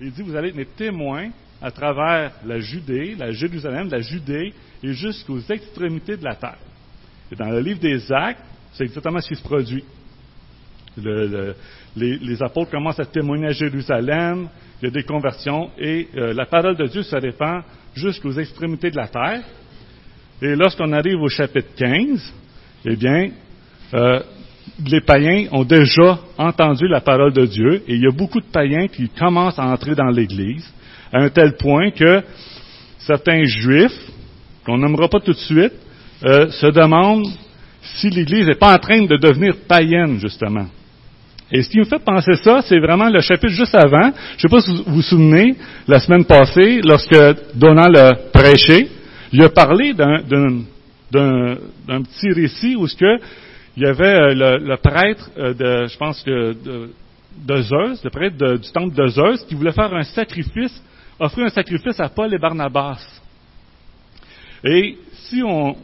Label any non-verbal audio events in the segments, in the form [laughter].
Il dit, vous allez être mes témoins à travers la Judée, la Jérusalem, la Judée et jusqu'aux extrémités de la terre. Et dans le livre des Actes, c'est exactement ce qui se produit. les, apôtres commencent à témoigner à Jérusalem, il y a des conversions et euh, la parole de Dieu se répand jusqu'aux extrémités de la terre. Et lorsqu'on arrive au chapitre 15, eh bien, euh, les païens ont déjà entendu la parole de Dieu et il y a beaucoup de païens qui commencent à entrer dans l'Église à un tel point que certains juifs, qu'on n'aimera pas tout de suite, euh, se demandent si l'Église n'est pas en train de devenir païenne, justement. Et ce qui me fait penser ça, c'est vraiment le chapitre juste avant. Je ne sais pas si vous vous souvenez, la semaine passée, lorsque Donald a prêché, il a parlé d'un petit récit où ce que il y avait euh, le, prêtre euh, de, je pense que de, Zeus, le prêtre du temple de Zeus, qui voulait faire un sacrifice, offrir un sacrifice à Paul et Barnabas. Et si on,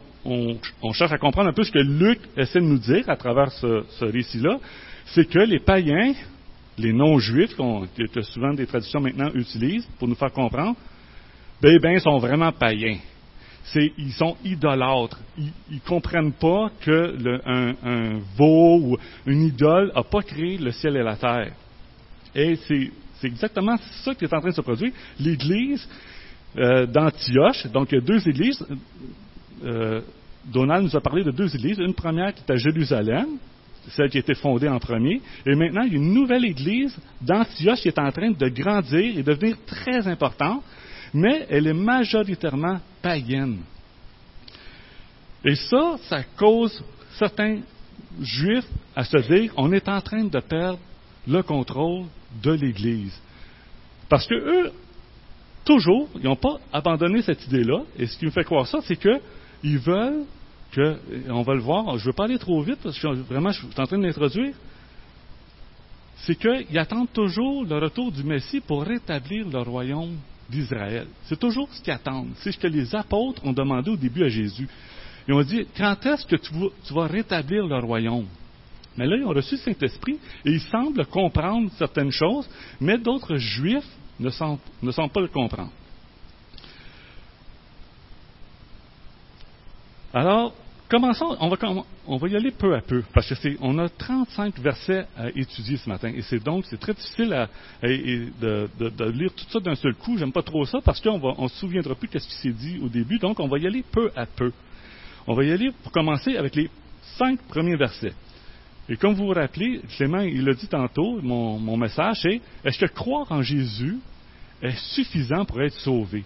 cherche à comprendre un peu ce que Luc essaie de nous dire à travers ce, récit-là, c'est que les païens, les non-juifs, que souvent des traditions maintenant utilisent pour nous faire comprendre, ben, ben, sont vraiment païens. Ils sont idolâtres. Ils, ne comprennent pas que un, veau ou une idole n'a pas créé le ciel et la terre. Et c'est, exactement ça qui est en train de se produire. L'Église euh, d'Antioche, donc il y a deux églises. Euh, Donald nous a parlé de deux églises. Une première qui est à Jérusalem, celle qui a été fondée en premier. Et maintenant, il y a une nouvelle église d'Antioche qui est en train de grandir et devenir très importante, mais elle est majoritairement païenne. Et ça, ça cause certains juifs à se dire, on est en train de perdre le contrôle de l'Église. Parce que eux, toujours, ils n'ont pas abandonné cette idée-là. Et ce qui me fait croire ça, c'est qu'ils veulent que, on va le voir, je ne veux pas aller trop vite parce que vraiment je suis en train de l'introduire, c'est qu'ils attendent toujours le retour du Messie pour rétablir le royaume d'Israël. C'est toujours ce qu'ils attendent. C'est ce que les apôtres ont demandé au début à Jésus. Ils ont dit, quand est-ce que tu vas, rétablir le royaume? Mais là, ils ont reçu le Saint-Esprit et ils semblent comprendre certaines choses, mais d'autres juifs ne semblent, ne semblent pas le comprendre. Alors, Commençons, on va, y aller peu à peu, parce que c'est, on a 35 versets à étudier ce matin, et c'est donc c'est très difficile de, lire tout ça d'un seul coup. J'aime pas trop ça parce qu'on va, on se souviendra plus de ce qui s'est dit au début. Donc, on va y aller peu à peu. On va y aller pour commencer avec les cinq premiers versets. Et comme vous vous rappelez, Clément, il l'a dit tantôt, mon, mon message, c'est est-ce que croire en Jésus est suffisant pour être sauvé?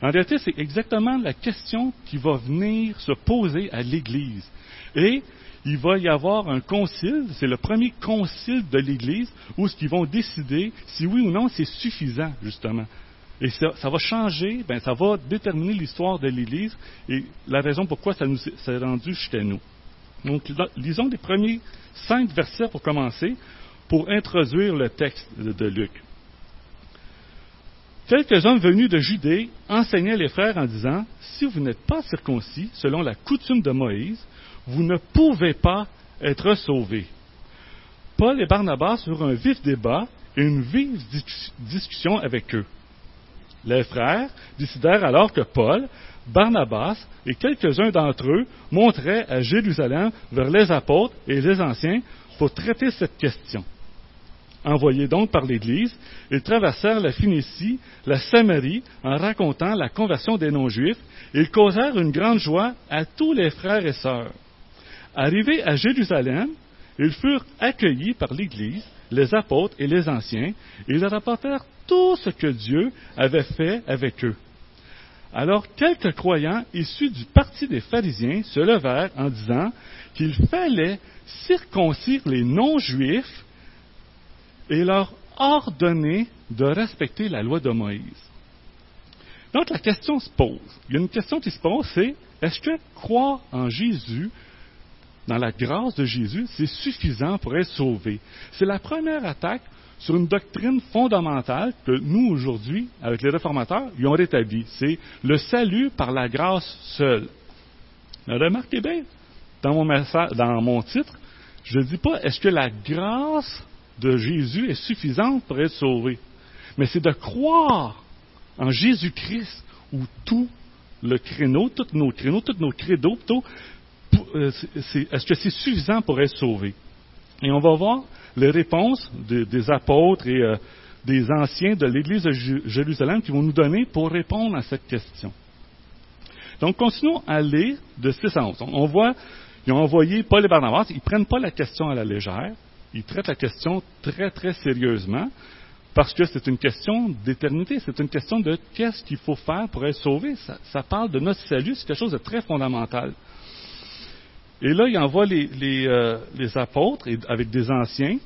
En réalité, c'est exactement la question qui va venir se poser à l'Église. Et il va y avoir un concile, c'est le premier concile de l'Église, où ce vont décider si oui ou non c'est suffisant, justement. Et ça, va changer, ben, ça va déterminer l'histoire de l'Église et la raison pourquoi ça nous s'est rendu jusqu'à nous. Donc, lisons les premiers cinq versets pour commencer, pour introduire le texte de Luc. Quelques hommes venus de Judée enseignaient les frères en disant, Si vous n'êtes pas circoncis selon la coutume de Moïse, vous ne pouvez pas être sauvés. Paul et Barnabas eurent un vif débat et une vive discussion avec eux. Les frères décidèrent alors que Paul, Barnabas et quelques-uns d'entre eux monteraient à Jérusalem vers les apôtres et les anciens pour traiter cette question. Envoyés donc par l'Église, ils traversèrent la Phénicie, la Samarie, en racontant la conversion des non-juifs, et ils causèrent une grande joie à tous les frères et sœurs. Arrivés à Jérusalem, ils furent accueillis par l'Église, les apôtres et les anciens, et ils rapportèrent tout ce que Dieu avait fait avec eux. Alors quelques croyants issus du parti des pharisiens se levèrent en disant qu'il fallait circoncire les non-juifs et leur ordonner de respecter la loi de Moïse. Donc la question se pose. Il y a une question qui se pose, c'est est-ce que croire en Jésus, dans la grâce de Jésus, c'est suffisant pour être sauvé? C'est la première attaque sur une doctrine fondamentale que nous, aujourd'hui, avec les réformateurs, ils ont rétablie. C'est le salut par la grâce seule. remarquez bien, dans mon, dans mon titre, je ne dis pas est-ce que la grâce de Jésus est suffisante pour être sauvé. mais c'est de croire en Jésus-Christ où tout le créneau, tous nos créneaux, tous nos créneaux, euh, est-ce que c'est suffisant pour être sauvé? Et on va voir les réponses des apôtres et euh, des anciens de l'Église de Jérusalem qui vont nous donner pour répondre à cette question. Donc, continuons à lire de 6 à 11. On voit, ils ont envoyé Paul et Barnabas, ils ne prennent pas la question à la légère, ils traitent la question très, très sérieusement, parce que c'est une question d'éternité, c'est une question de qu'est-ce qu'il faut faire pour être sauvé. Ça, parle de notre salut, c'est quelque chose de très fondamental. Et là, il envoie les, les, euh, apôtres avec des anciens,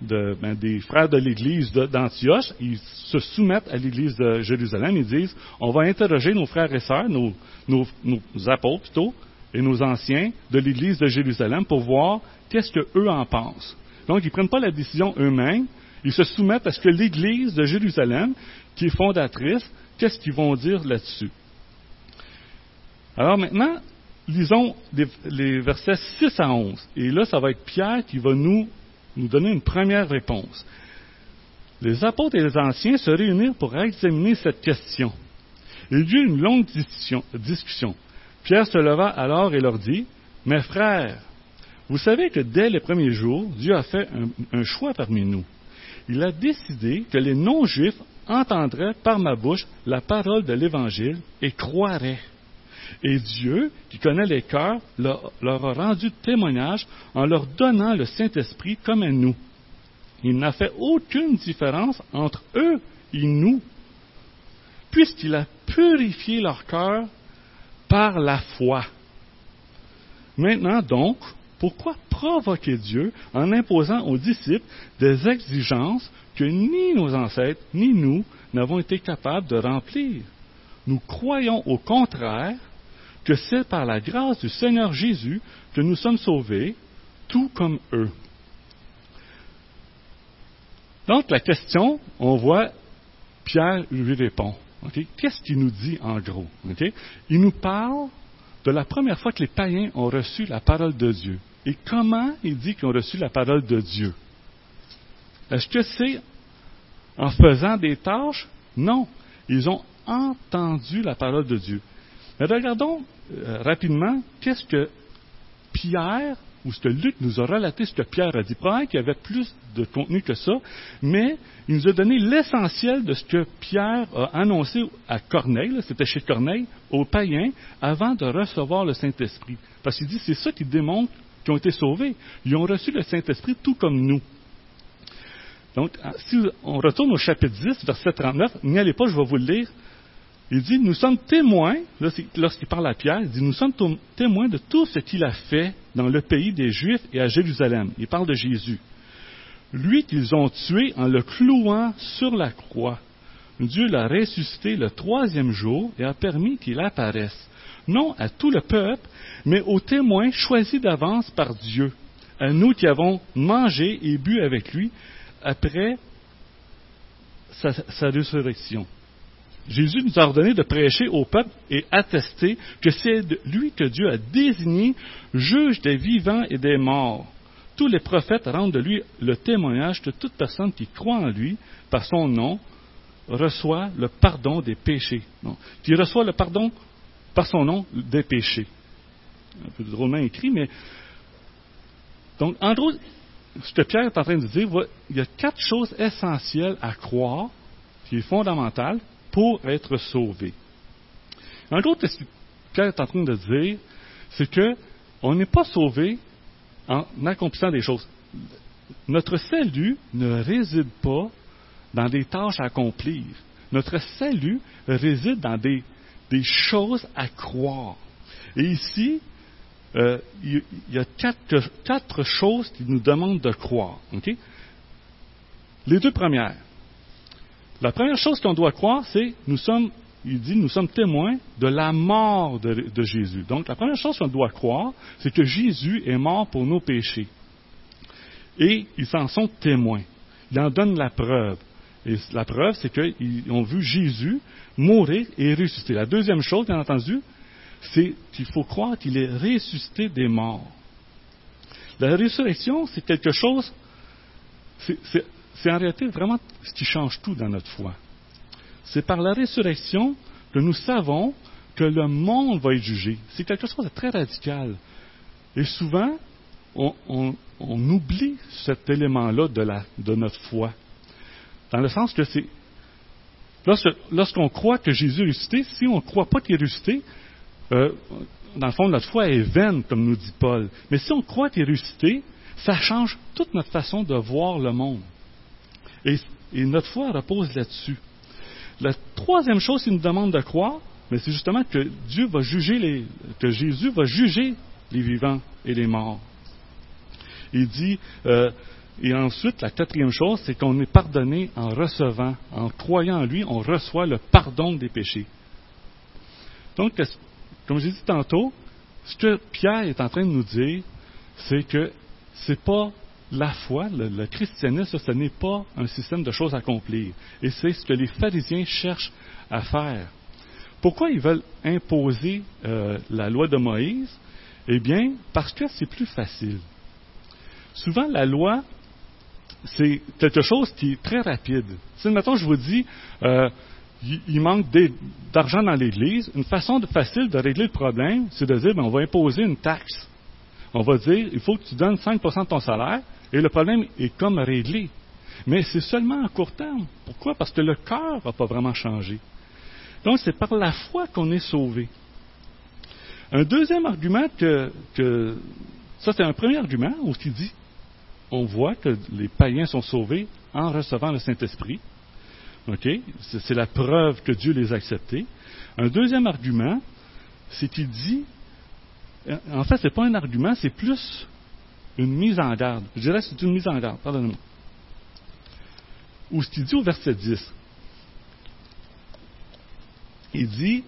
ben, des frères de l'Église d'Antioche, ils se soumettent à l'Église de Jérusalem. Ils disent, on va interroger nos frères et sœurs, nos, nos, nos apôtres plutôt, et nos anciens de l'Église de Jérusalem pour voir qu'est-ce qu'eux en pensent. Donc, ils ne prennent pas la décision eux-mêmes, ils se soumettent à ce que l'Église de Jérusalem, qui est fondatrice, qu'est-ce qu'ils vont dire là-dessus? Alors maintenant, lisons les, versets 6 à 11. Et là, ça va être Pierre qui va nous, nous donner une première réponse. Les apôtres et les anciens se réunirent pour examiner cette question. Il y eut une longue discussion. discussion. Pierre se leva alors et leur dit, Mes frères, vous savez que dès les premiers jours, Dieu a fait un choix parmi nous il a décidé que les non-juifs entendraient par ma bouche la parole de l'Évangile et croiraient. Et Dieu, qui connaît les cœurs, leur, a rendu témoignage en leur donnant le Saint-Esprit comme à nous. Il n'a fait aucune différence entre eux et nous, puisqu'il a purifié leur cœur par la foi. Maintenant donc, pourquoi provoquer Dieu en imposant aux disciples des exigences que ni nos ancêtres ni nous n'avons été capables de remplir? Nous croyons au contraire que c'est par la grâce du Seigneur Jésus que nous sommes sauvés, tout comme eux. Donc la question, on voit, Pierre lui répond. Qu'est-ce qu'il nous dit en gros Il nous parle de la première fois que les païens ont reçu la parole de Dieu. Et comment il dit qu'ils ont reçu la parole de Dieu? Est-ce que c'est en faisant des tâches? Non. Ils ont entendu la parole de Dieu. Mais regardons euh, rapidement qu'est-ce que Pierre ou ce que Luc nous a relaté, ce que Pierre a dit. Probablement qu'il y avait plus de contenu que ça, mais il nous a donné l'essentiel de ce que Pierre a annoncé à Corneille, c'était chez Corneille, aux païens, avant de recevoir le Saint-Esprit. Parce qu'il dit, c'est ça qui démontre qui ont été sauvés. Ils ont reçu le Saint-Esprit tout comme nous. Donc, ah, si on retourne au chapitre 10, verset 39, n'y allez pas, je vais vous le lire. Il dit, nous sommes témoins, lorsqu'il parle à Pierre, il dit, nous sommes témoins de tout ce qu'il a fait dans le pays des Juifs et à Jérusalem. Il parle de Jésus. Lui qu'ils ont tué en le clouant sur la croix. Dieu l'a ressuscité le troisième jour et a permis qu'il apparaisse non à tout le peuple, mais aux témoins choisis d'avance par Dieu, à nous qui avons mangé et bu avec lui après sa, résurrection. Jésus nous a ordonné de prêcher au peuple et attester que c'est lui que Dieu a désigné juge des vivants et des morts. Tous les prophètes rendent de lui le témoignage que toute personne qui croit en lui, par son nom, reçoit le pardon des péchés. Qui reçoit le pardon par son nom des péchés. Un peu drôlement écrit, mais. Donc, en gros, ce que Pierre est en train de dire, il y a quatre choses essentielles à croire, qui est fondamentale, pour être sauvé. En gros, ce que Pierre est en train de dire, c'est que on n'est pas sauvé en accomplissant des choses. Notre salut ne réside pas dans des tâches à accomplir. Notre salut réside dans des des choses à croire. Et ici, euh, il y a quatre, choses qui nous demandent de croire. Les deux premières. La première chose qu'on doit croire, c'est nous sommes, il dit, nous sommes témoins de la mort de, de Jésus. Donc, la première chose qu'on doit croire, c'est que Jésus est mort pour nos péchés. Et ils s'en sont témoins. Ils en donnent la preuve. Et la preuve, c'est qu'ils ont vu Jésus mourir et ressusciter. La deuxième chose, bien entendu, c'est qu'il faut croire qu'il est ressuscité des morts. La résurrection, c'est quelque chose, c'est en réalité vraiment ce qui change tout dans notre foi. C'est par la résurrection que nous savons que le monde va être jugé. C'est quelque chose de très radical. Et souvent, on, oublie cet élément-là de, de notre foi. Dans le sens que c'est. Lorsqu'on croit que Jésus est ressuscité, si on ne croit pas qu'il est ressuscité, euh, dans le fond, notre foi est vaine, comme nous dit Paul. Mais si on croit qu'il est ressuscité, ça change toute notre façon de voir le monde. Et, notre foi repose là-dessus. La troisième chose qu'il nous demande de croire, mais c'est justement que Dieu va juger les, que Jésus va juger les vivants et les morts. Il dit, euh, et ensuite, la quatrième chose, c'est qu'on est pardonné en recevant, en croyant en lui, on reçoit le pardon des péchés. Donc, comme j'ai dit tantôt, ce que Pierre est en train de nous dire, c'est que c'est pas la foi, le, christianisme, ce n'est pas un système de choses à accomplir. Et c'est ce que les pharisiens cherchent à faire. Pourquoi ils veulent imposer euh, la loi de Moïse? Eh bien, parce que c'est plus facile. Souvent, la loi, c'est quelque chose qui est très rapide. Si, maintenant je vous dis, euh, il manque d'argent dans l'Église, une façon facile de régler le problème, c'est de dire, ben, on va imposer une taxe. On va dire, il faut que tu donnes 5% de ton salaire, et le problème est comme réglé. Mais c'est seulement à court terme. Pourquoi? Parce que le cœur n'a pas vraiment changé. Donc, c'est par la foi qu'on est sauvé. Un deuxième argument que, que ça c'est un premier argument où il dit, on voit que les païens sont sauvés en recevant le Saint-Esprit. C'est la preuve que Dieu les a acceptés. Un deuxième argument, c'est qu'il dit, en fait, ce n'est pas un argument, c'est plus une mise en garde. Je dirais que c'est une mise en garde, pardonnez-moi. Ou ce qu'il dit au verset 10. Il dit,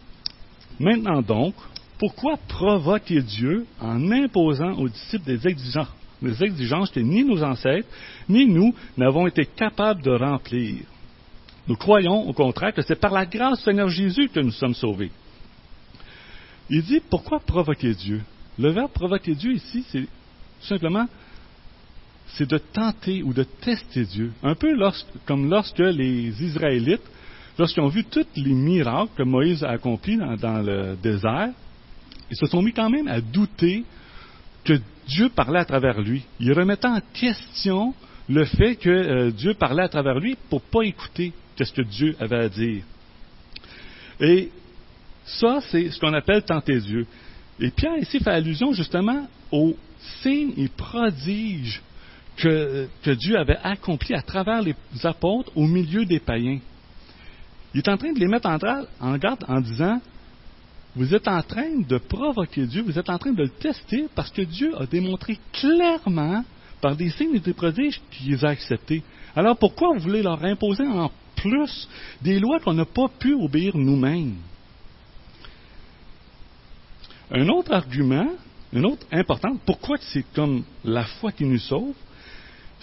maintenant donc, pourquoi provoquer Dieu en imposant aux disciples des exigences, exigences que ni nos ancêtres, ni nous n'avons été capables de remplir Nous croyons, au contraire, que c'est par la grâce du Seigneur Jésus que nous sommes sauvés. Il dit, pourquoi provoquer Dieu? Le verbe provoquer Dieu ici, c'est simplement, c'est de tenter ou de tester Dieu. Un peu comme lorsque les Israélites, lorsqu'ils ont vu tous les miracles que Moïse a accomplis dans, le désert, ils se sont mis quand même à douter que Dieu parlait à travers lui. Ils remettaient en question le fait que euh, Dieu parlait à travers lui pour ne pas écouter ce que Dieu avait à dire. Et ça, c'est ce qu'on appelle tenter Dieu. Et Pierre ici fait allusion justement aux signes et prodiges que, Dieu avait accomplis à travers les apôtres au milieu des païens. Il est en train de les mettre en garde en disant, vous êtes en train de provoquer Dieu, vous êtes en train de le tester parce que Dieu a démontré clairement par des signes et des prodiges qu'il les a acceptés. Alors pourquoi vous voulez leur imposer en plus des lois qu'on n'a pas pu obéir nous-mêmes? Un autre argument, un autre important, pourquoi c'est comme la foi qui nous sauve,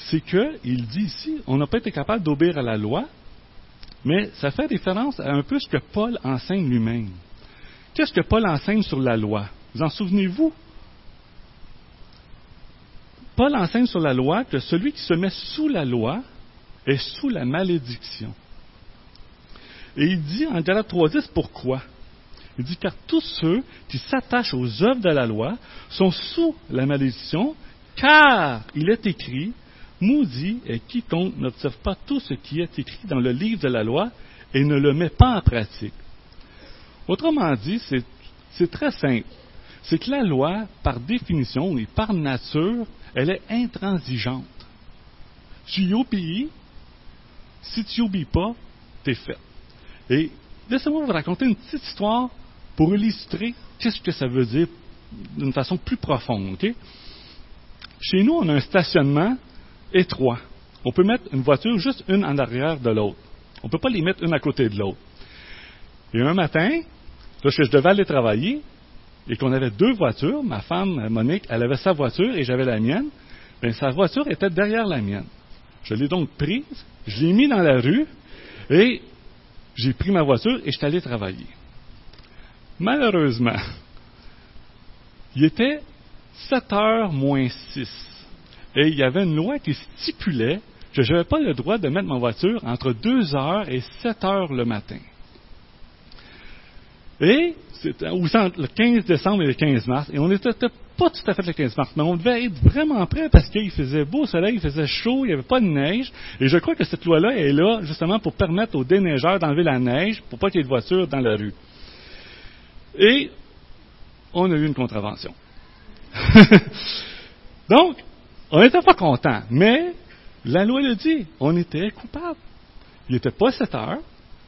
c'est qu'il dit ici, on n'a pas été capable d'obéir à la loi, mais ça fait référence à un peu ce que Paul enseigne lui-même. Qu'est-ce que Paul enseigne sur la loi Vous en souvenez-vous? Paul enseigne sur la loi que celui qui se met sous la loi est sous la malédiction. Et il dit en Galates 3.10 pourquoi? Il dit car tous ceux qui s'attachent aux œuvres de la loi sont sous la malédiction, car il est écrit, maudit est quiconque n'observe pas tout ce qui est écrit dans le livre de la loi et ne le met pas en pratique. Autrement dit, c'est très simple. C'est que la loi, par définition et par nature, elle est intransigeante. Tu y obéis, si tu n'y obéis pas, t'es fait. Et laissez-moi vous raconter une petite histoire pour illustrer qu'est-ce que ça veut dire d'une façon plus profonde. Chez nous, on a un stationnement étroit. On peut mettre une voiture juste une en arrière de l'autre. On ne peut pas les mettre une à côté de l'autre. Et un matin, lorsque je devais aller travailler, et qu'on avait deux voitures, ma femme, Monique, elle avait sa voiture et j'avais la mienne, bien, sa voiture était derrière la mienne. Je l'ai donc prise, je l'ai mis dans la rue, et j'ai pris ma voiture et je suis allé travailler. Malheureusement, il était 7 heures moins 6. Et il y avait une loi qui stipulait que je n'avais pas le droit de mettre ma voiture entre 2 heures et 7 heures le matin. Et c'était le 15 décembre et le 15 mars, et on n'était pas tout à fait le 15 mars, mais on devait être vraiment prêt parce qu'il faisait beau soleil, il faisait chaud, il n'y avait pas de neige, et je crois que cette loi-là est là justement pour permettre aux déneigeurs d'enlever la neige pour pas qu'il y ait de voitures dans la rue. Et on a eu une contravention. [laughs] Donc, on n'était pas content, mais la loi le dit, on était coupable. Il n'était pas 7 heures,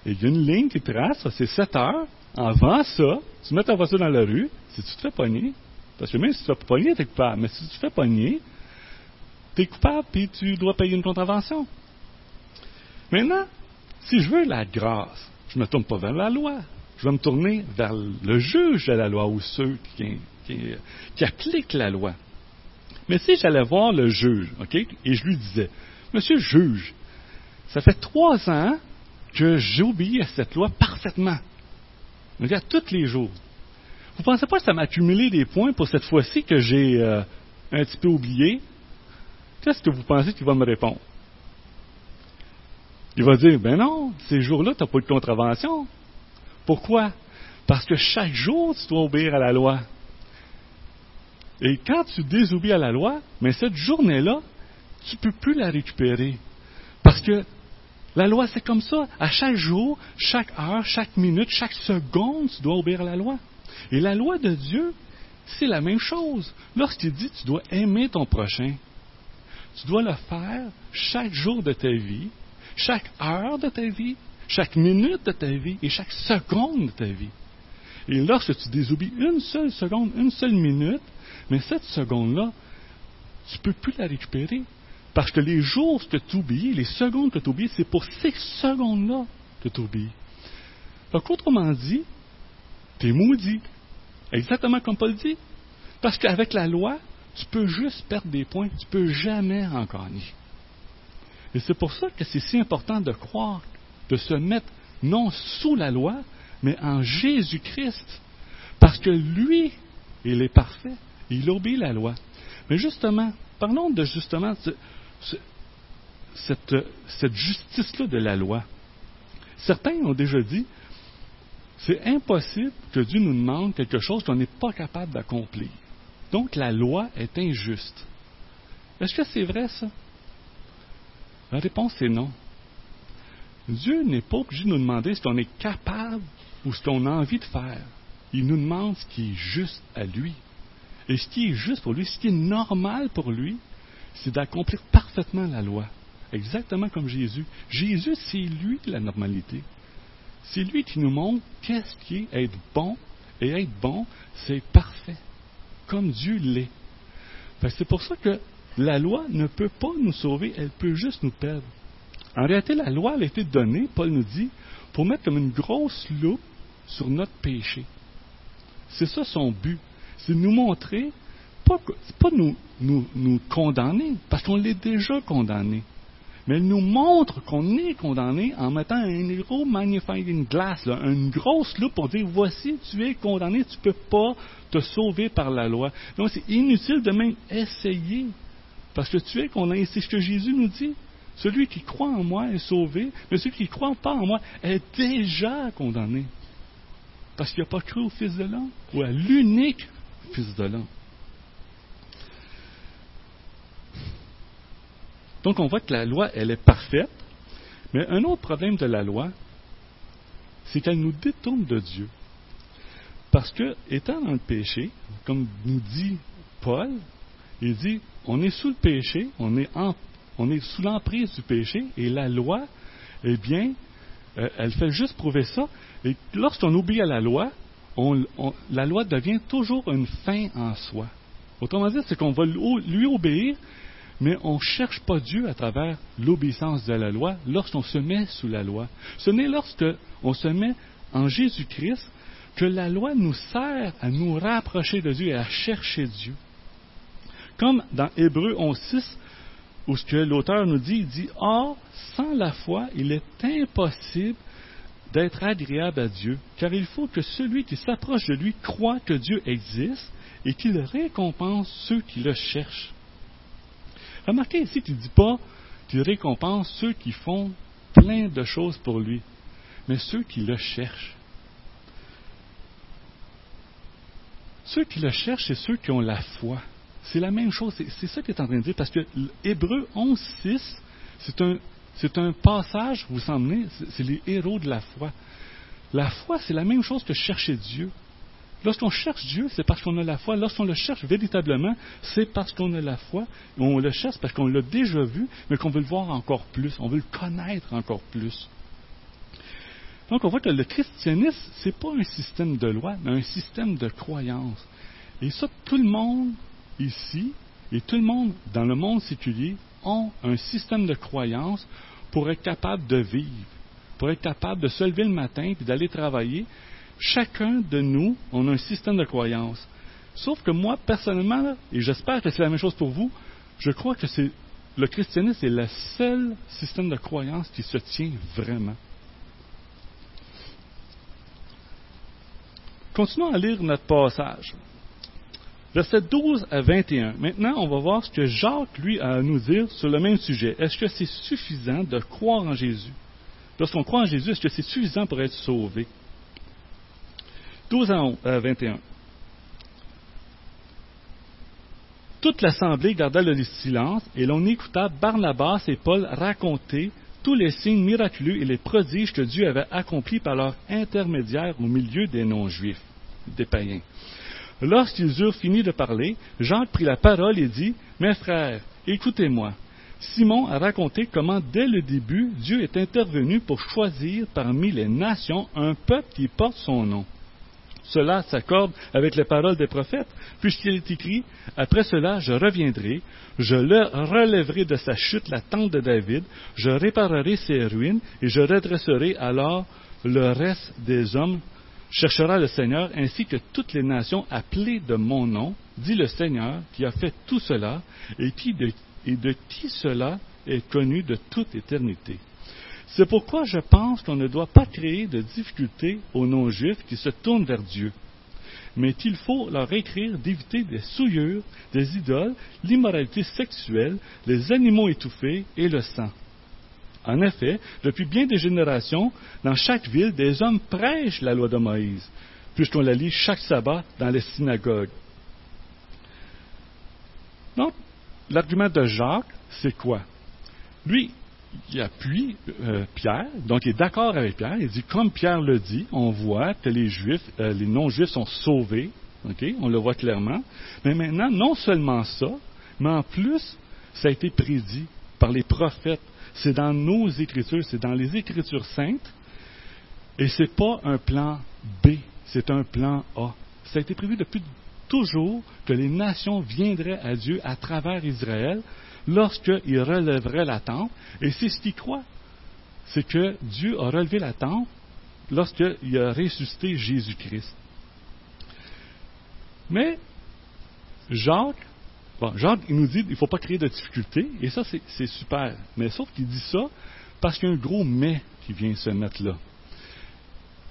il y a une ligne qui trace, c'est 7 heures, avant ça, tu mets ta voiture dans la rue, si tu te fais pogner, parce que même si tu te fais pogner, tu es coupable, mais si tu te fais pogner, tu es coupable et tu dois payer une contravention. Maintenant, si je veux la grâce, je ne me tourne pas vers la loi. Je vais me tourner vers le juge de la loi ou ceux qui, appliquent la loi. Mais si j'allais voir le juge, OK, et je lui disais, Monsieur juge, ça fait trois ans que j'obéis à cette loi parfaitement. Regarde, tous les jours. Vous ne pensez pas que ça m'a accumulé des points pour cette fois-ci que j'ai euh, un petit peu oublié? Qu'est-ce que vous pensez qu'il va me répondre? Il va dire, ben non, ces jours-là, tu n'as pas eu de contravention. Pourquoi? Parce que chaque jour, tu dois obéir à la loi. Et quand tu désobéis à la loi, mais cette journée-là, tu ne peux plus la récupérer. Parce que la loi, c'est comme ça. À chaque jour, chaque heure, chaque minute, chaque seconde, tu dois obéir à la loi. Et la loi de Dieu, c'est la même chose. Lorsqu'il dit tu dois aimer ton prochain, tu dois le faire chaque jour de ta vie, chaque heure de ta vie, chaque minute de ta vie et chaque seconde de ta vie. Et lorsque tu désobéis une seule seconde, une seule minute, mais cette seconde-là, tu ne peux plus la récupérer. Parce que les jours que tu oublies, les secondes que tu oublies, c'est pour ces secondes-là que tu oublies. Donc, autrement dit, tu es maudit. Exactement comme Paul dit. Parce qu'avec la loi, tu peux juste perdre des points, tu peux jamais en. Et c'est pour ça que c'est si important de croire, de se mettre non sous la loi, mais en Jésus-Christ. Parce que lui, il est parfait. Il obéit la loi. Mais justement, parlons de justement cette, justice-là de la loi. Certains ont déjà dit, c'est impossible que Dieu nous demande quelque chose qu'on n'est pas capable d'accomplir. Donc la loi est injuste. Est-ce que c'est vrai ça? La réponse est non. Dieu n'est pas obligé de nous demander ce qu'on est capable ou ce qu'on a envie de faire. Il nous demande ce qui est juste à lui. Et ce qui est juste pour lui, ce qui est normal pour lui, c'est d'accomplir parfaitement la loi. Exactement comme Jésus. Jésus, c'est lui la normalité. C'est lui qui nous montre qu'est-ce qui est être bon. Et être bon, c'est parfait. Comme Dieu l'est. C'est pour ça que la loi ne peut pas nous sauver, elle peut juste nous perdre. En réalité, la loi a été donnée, Paul nous dit, pour mettre comme une grosse loupe sur notre péché. C'est ça son but. C'est nous montrer pas, pas nous, nous, nous condamner, parce qu'on l'est déjà condamné. Mais elle nous montre qu'on est condamné en mettant un gros magnifying glass, là, une grosse loupe pour dire voici, tu es condamné, tu ne peux pas te sauver par la loi. Donc c'est inutile de même essayer, parce que tu es condamné. C'est ce que Jésus nous dit. Celui qui croit en moi est sauvé, mais celui qui ne croit pas en moi est déjà condamné. Parce qu'il n'a pas cru au Fils de l'homme, ou à l'unique Fils de l'homme. Donc on voit que la loi, elle est parfaite, mais un autre problème de la loi, c'est qu'elle nous détourne de Dieu. Parce que, étant dans le péché, comme nous dit Paul, il dit, on est sous le péché, on est, on est sous l'emprise du péché, et la loi, eh bien, euh, elle fait juste prouver ça. Et lorsqu'on oublie à la loi, la loi devient toujours une fin en soi. Autrement dit, c'est qu'on va lui obéir, mais on ne cherche pas Dieu à travers l'obéissance de la loi lorsqu'on se met sous la loi. Ce n'est lorsqu'on se met en Jésus-Christ que la loi nous sert à nous rapprocher de Dieu et à chercher Dieu. Comme dans Hébreu 11.6, où ce que l'auteur nous dit, il dit, Or, sans la foi, il est impossible d'être agréable à Dieu, car il faut que celui qui s'approche de lui croit que Dieu existe et qu'il récompense ceux qui le cherchent. Remarquez ici qu'il ne dit pas qu'il récompense ceux qui font plein de choses pour lui, mais ceux qui le cherchent. Ceux qui le cherchent, c'est ceux qui ont la foi. C'est la même chose. C'est ça qu'il est en train de dire. Parce que Hébreu 11, 6, c'est un, passage, vous vous c'est les héros de la foi. La foi, c'est la même chose que chercher Dieu. Lorsqu'on cherche Dieu, c'est parce qu'on a la foi. Lorsqu'on le cherche véritablement, c'est parce qu'on a la foi. On le cherche parce qu'on l'a déjà vu, mais qu'on veut le voir encore plus. On veut le connaître encore plus. Donc, on voit que le christianisme, ce n'est pas un système de loi, mais un système de croyance. Et ça, tout le monde ici et tout le monde dans le monde séculier ont un système de croyance pour être capable de vivre, pour être capable de se lever le matin et d'aller travailler. Chacun de nous, on a un système de croyance. Sauf que moi, personnellement, et j'espère que c'est la même chose pour vous, je crois que c'est le christianisme est le seul système de croyance qui se tient vraiment. Continuons à lire notre passage. Versets 12 à 21. Maintenant, on va voir ce que Jacques, lui, a à nous dire sur le même sujet. Est-ce que c'est suffisant de croire en Jésus? Lorsqu'on croit en Jésus, est-ce que c'est suffisant pour être sauvé? 12 à 21. Toute l'assemblée garda le silence et l'on écouta Barnabas et Paul raconter tous les signes miraculeux et les prodiges que Dieu avait accomplis par leur intermédiaire au milieu des non-juifs, des païens. Lorsqu'ils eurent fini de parler, Jacques prit la parole et dit, Mes frères, écoutez-moi. Simon a raconté comment dès le début Dieu est intervenu pour choisir parmi les nations un peuple qui porte son nom. Cela s'accorde avec les paroles des prophètes, puisqu'il est écrit Après cela, je reviendrai, je relèverai de sa chute la tente de David, je réparerai ses ruines, et je redresserai alors le reste des hommes cherchera le Seigneur ainsi que toutes les nations appelées de mon nom, dit le Seigneur qui a fait tout cela et, de, et de qui cela est connu de toute éternité. C'est pourquoi je pense qu'on ne doit pas créer de difficultés aux non-juifs qui se tournent vers Dieu, mais qu'il faut leur écrire d'éviter des souillures, des idoles, l'immoralité sexuelle, les animaux étouffés et le sang en effet, depuis bien des générations, dans chaque ville, des hommes prêchent la loi de Moïse, puisqu'on la lit chaque sabbat dans les synagogues. Donc, l'argument de Jacques, c'est quoi? Lui, il appuie euh, Pierre, donc il est d'accord avec Pierre. Il dit, comme Pierre le dit, on voit que les Juifs, euh, les non-Juifs sont sauvés. On le voit clairement. Mais maintenant, non seulement ça, mais en plus, ça a été prédit par les prophètes c'est dans nos Écritures, c'est dans les Écritures saintes, et ce n'est pas un plan B, c'est un plan A. Ça a été prévu depuis toujours que les nations viendraient à Dieu à travers Israël lorsqu'il relèverait la tente, et c'est ce qu'il croit. C'est que Dieu a relevé la tente lorsqu'il a ressuscité Jésus-Christ. Mais Jacques Bon, Jacques, il nous dit qu'il ne faut pas créer de difficultés, et ça, c'est super. Mais sauf qu'il dit ça parce qu'il y a un gros mais qui vient se mettre là.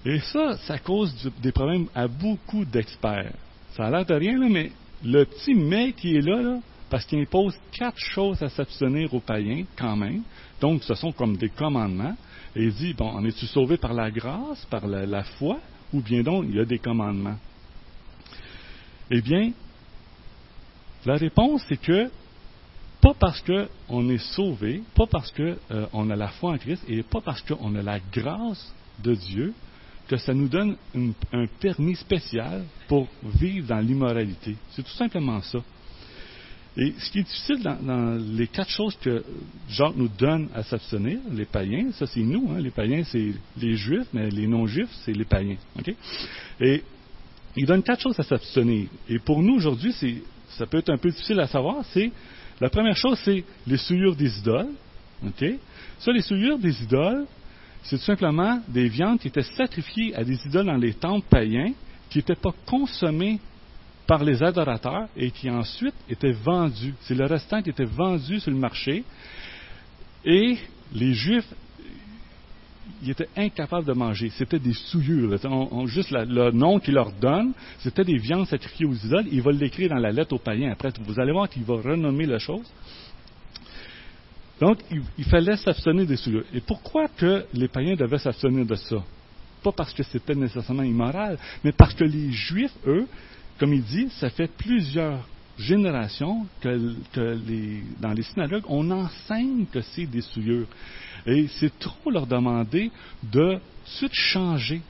Et ça, ça cause des problèmes à beaucoup d'experts. Ça a l'air de rien, là, mais le petit mais qui est là, là parce qu'il impose quatre choses à s'abstenir aux païens, quand même. Donc, ce sont comme des commandements. Et il dit, bon, en es-tu sauvé par la grâce, par la, foi, ou bien donc il y a des commandements? Eh bien, la réponse, c'est que pas parce qu'on est sauvé, pas parce qu'on euh, a la foi en Christ, et pas parce qu'on a la grâce de Dieu, que ça nous donne un permis spécial pour vivre dans l'immoralité. C'est tout simplement ça. Et ce qui est difficile dans, les quatre choses que Jacques nous donne à s'abstenir, les païens, ça c'est nous, hein, les païens c'est les juifs, mais les non-juifs c'est les païens. Et il donne quatre choses à s'abstenir. Et pour nous aujourd'hui, ça peut être un peu difficile à savoir, c'est la première chose, c'est les souillures des idoles. Ça, les souillures des idoles, c'est tout simplement des viandes qui étaient sacrifiées à des idoles dans les temples païens, qui n'étaient pas consommées par les adorateurs et qui ensuite étaient vendues. C'est le restant qui était vendu sur le marché. Et les Juifs ils étaient incapables de manger. C'était des souillures. juste le nom qu'il leur donne, c'était des viandes sacrifiées aux idoles. Il va l'écrire dans la lettre aux païens. Après, vous allez voir qu'il va renommer la chose. Donc, il, fallait s'abstenir des souillures. Et pourquoi que les païens devaient s'abstenir de ça? Pas parce que c'était nécessairement immoral, mais parce que les Juifs, eux, comme il dit, ça fait plusieurs générations que, dans les synagogues, on enseigne que c'est des souillures. Et c'est trop leur demander de suite changer.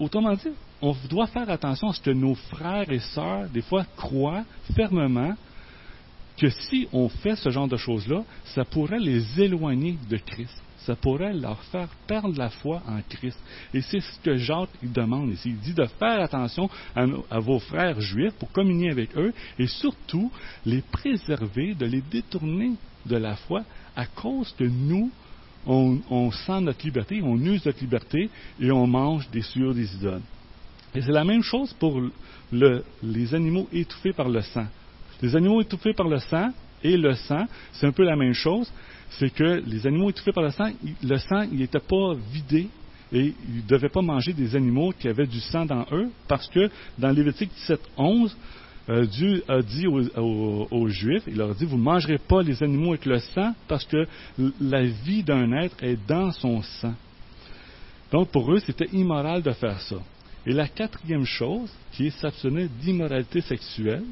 Autrement dit, on doit faire attention à ce que nos frères et sœurs, des fois, croient fermement que si on fait ce genre de choses-là, ça pourrait les éloigner de Christ. Ça pourrait leur faire perdre la foi en Christ. Et c'est ce que Jacques demande ici. Il dit de faire attention à, vos frères juifs pour communier avec eux et surtout les préserver, de les détourner de la foi à cause que nous, on, sent notre liberté, on use notre liberté et on mange des sueurs des idoles. Et c'est la même chose pour les animaux étouffés par le sang. Les animaux étouffés par le sang et le sang, c'est un peu la même chose. C'est que les animaux étouffés par le sang, le sang, n'était pas vidé et ils ne devaient pas manger des animaux qui avaient du sang dans eux parce que dans Lévitique 17, 11, euh, Dieu a dit aux, Juifs, il leur a dit, vous ne mangerez pas les animaux avec le sang parce que la vie d'un être est dans son sang. Donc pour eux, c'était immoral de faire ça. Et la quatrième chose, qui est d'immoralité sexuelle,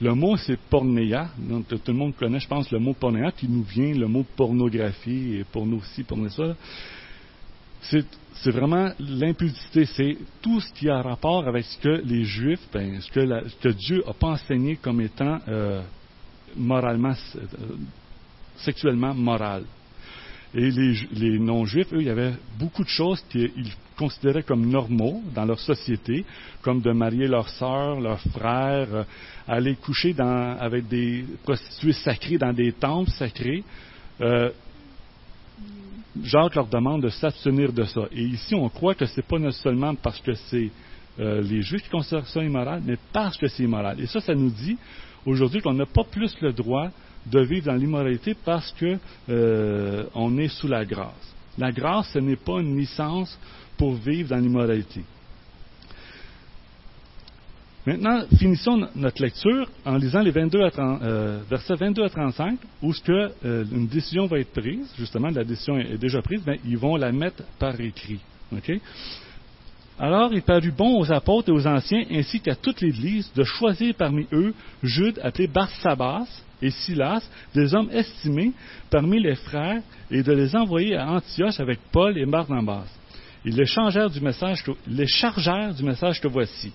le mot c'est pornéa, donc tout le monde connaît, je pense, le mot pornéa, qui nous vient, le mot pornographie et porno aussi, porno ça. C'est vraiment l'impudicité, c'est tout ce qui a rapport avec ce que les Juifs, ben, ce, que Dieu n'a pas enseigné comme étant euh, moralement, euh, sexuellement moral. Et les, non-juifs, eux, il y avait beaucoup de choses qu'ils considéraient comme normaux dans leur société, comme de marier leurs sœurs, leurs frères, euh, aller coucher avec des prostituées sacrées dans des temples sacrés. Jacques leur demande de s'abstenir de ça. Et ici, on croit que ce n'est pas seulement parce que c'est euh, les Juifs qui considèrent ça immoral, mais parce que c'est immoral. Et ça, ça nous dit aujourd'hui qu'on n'a pas plus le droit de vivre dans l'immoralité parce qu'on euh, est sous la grâce. La grâce, ce n'est pas une licence pour vivre dans l'immoralité. Maintenant, finissons notre lecture en lisant les 22 à euh, versets 22 à 35, où ce euh, une décision va être prise, justement, la décision est déjà prise, mais ils vont la mettre par écrit. Alors il parut bon aux apôtres et aux anciens, ainsi qu'à toute l'Église, de choisir parmi eux Jude, appelé Barsabas, et Silas, des hommes estimés parmi les frères, et de les envoyer à Antioche avec Paul et Barnabas. Ils les, changèrent du message les chargèrent du message que voici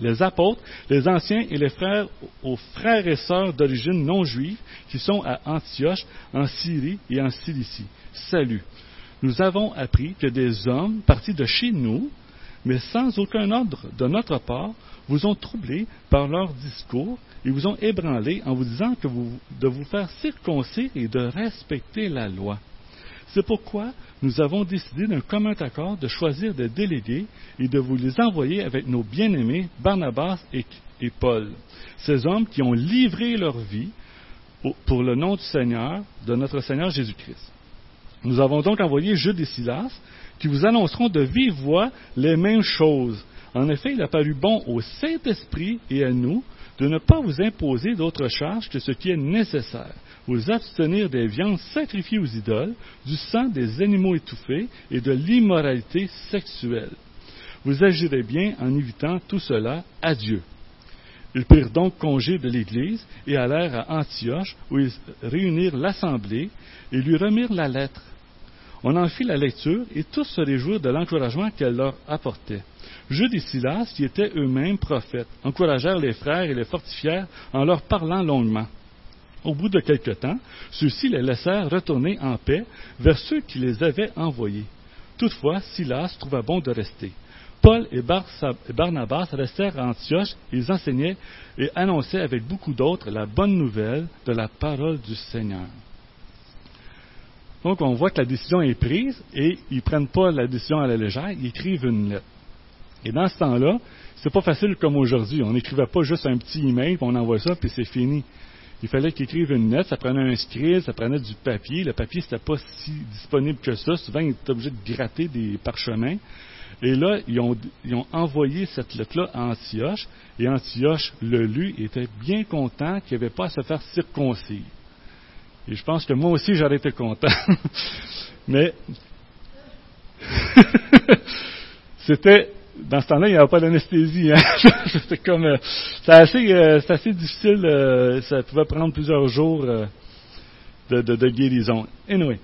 les apôtres, les anciens et les frères aux frères et sœurs d'origine non juive qui sont à Antioche, en Syrie et en Cilicie. Salut. Nous avons appris que des hommes partis de chez nous, mais sans aucun ordre de notre part, vous ont troublés par leur discours et vous ont ébranlé en vous disant de vous faire circoncire et de respecter la loi. C'est pourquoi nous avons décidé d'un commun accord de choisir des délégués et de vous les envoyer avec nos bien-aimés Barnabas et, Paul, ces hommes qui ont livré leur vie pour le nom du Seigneur, de notre Seigneur Jésus-Christ. Nous avons donc envoyé Jude et Silas, qui vous annonceront de vive voix les mêmes choses. En effet, il a paru bon au Saint-Esprit et à nous de ne pas vous imposer d'autre charge que ce qui est nécessaire vous abstenir des viandes sacrifiées aux idoles, du sang des animaux étouffés et de l'immoralité sexuelle. Vous agirez bien en évitant tout cela à Dieu. Ils prirent donc congé de l'Église et allèrent à Antioche, où ils réunirent l'assemblée et lui remirent la lettre. On en fit la lecture et tous se réjouirent de l'encouragement qu'elle leur apportait. Jude et Silas, qui étaient eux-mêmes prophètes, encouragèrent les frères et les fortifièrent en leur parlant longuement. Au bout de quelque temps, ceux-ci les laissèrent retourner en paix vers ceux qui les avaient envoyés. Toutefois, Silas trouva bon de rester. Paul et Barnabas restèrent à Antioche, ils enseignaient et annonçaient avec beaucoup d'autres la bonne nouvelle de la parole du Seigneur. Donc on voit que la décision est prise et ils ne prennent pas la décision à la légère, ils écrivent une lettre. Et dans ce temps-là, c'est pas facile comme aujourd'hui. On n'écrivait pas juste un petit email, puis on envoie ça, puis c'est fini. Il fallait qu'ils écrivent une lettre, ça prenait un script, ça prenait du papier. Le papier, n'était pas si disponible que ça. Souvent, ils étaient obligés de gratter des parchemins. Et là, ils ont, envoyé cette lettre-là à Antioche. Et Antioche le lut et était bien content qu'il n'y avait pas à se faire circoncire. Et je pense que moi aussi, j'aurais été content. [laughs] Mais [laughs] c'était dans ce temps-là, il n'y avait pas d'anesthésie. Hein? [laughs] C'était comme, euh, c'est assez, euh, assez difficile. Euh, ça pouvait prendre plusieurs jours de, de, de, guérison. Anyway.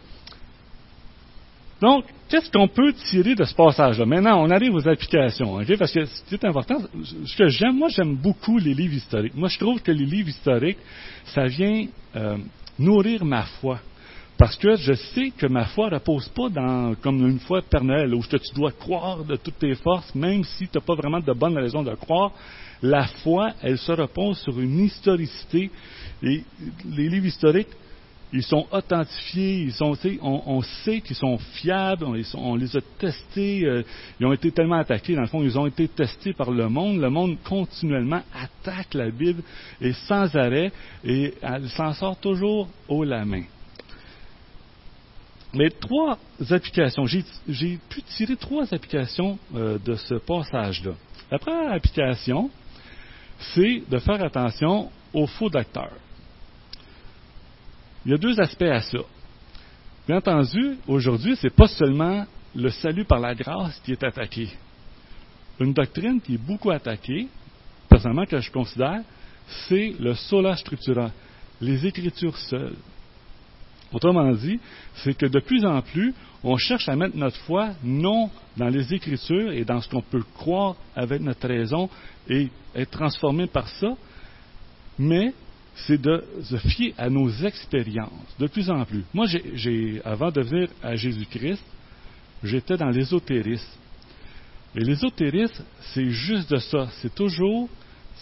Donc, qu'est-ce qu'on peut tirer de ce passage-là? Maintenant, on arrive aux applications, Parce que c'est important. Ce que j'aime, moi, j'aime beaucoup les livres historiques. Moi, je trouve que les livres historiques, ça vient nourrir ma foi. Parce que je sais que ma foi ne repose pas dans, comme une foi éternelle, où tu dois croire de toutes tes forces, même si tu n'as pas vraiment de bonnes raisons de croire. La foi, elle se repose sur une historicité. Et les livres historiques, ils sont authentifiés, ils sont, on, sait qu'ils sont fiables, on, les a testés, euh, ils ont été tellement attaqués, dans le fond, ils ont été testés par le monde. Le monde continuellement attaque la Bible et sans arrêt, et elle s'en sort toujours haut la main. Mais trois applications, j'ai pu tirer trois applications euh, de ce passage-là. La première application, c'est de faire attention aux faux docteurs. Il y a deux aspects à ça. Bien entendu, aujourd'hui, ce n'est pas seulement le salut par la grâce qui est attaqué. Une doctrine qui est beaucoup attaquée, personnellement que je considère, c'est le sola structura, les Écritures seules. Autrement dit, c'est que de plus en plus, on cherche à mettre notre foi non dans les Écritures et dans ce qu'on peut croire avec notre raison et être transformé par ça, mais c'est de se fier à nos expériences, de plus en plus. Moi, j'ai, avant de venir à Jésus-Christ, j'étais dans l'ésotérisme. Et l'ésotérisme, c'est juste de ça. C'est toujours,